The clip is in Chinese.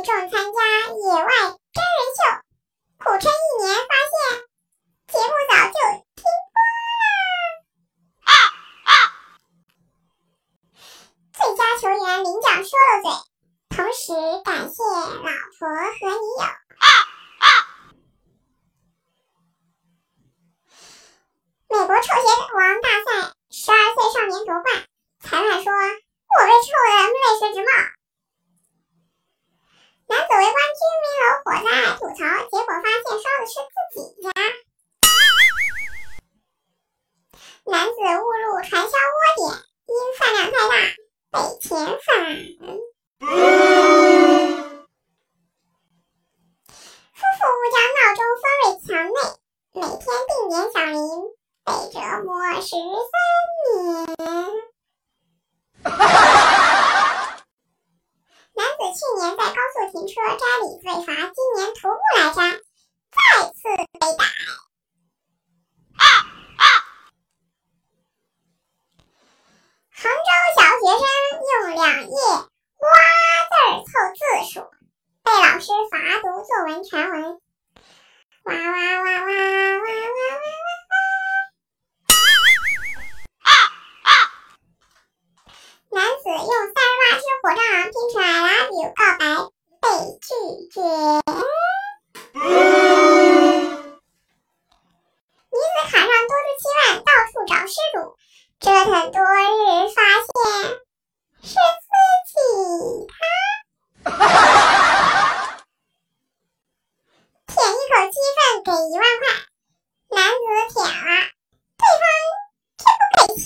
重参加野外真人秀，苦撑一年，发现节目早就停播了。最佳球员领奖说了嘴，同时感谢老婆和女友。美国臭鞋王大赛，十二岁少年夺冠，裁判说：“我被臭的，泪水直冒。”我在吐槽，结果发现烧的是自己家。男子误入传销窝点，因饭量太大被遣返。夫妇误将闹钟封为墙内，每天定点响铃，被折磨十三年在高速停车摘李子被罚，今年徒步来摘，再次被逮。杭州小学生用两页瓜字儿凑字数，被老师罚读作文全文。哇哇哇哇哇哇哇哇！男子用三十瓦吃火葬拼成。告白被拒绝。女子卡上多出七万，到处找失主，折腾多日，发现是自己他。舔一口鸡粪给一万块，男子舔了，对方却不给钱。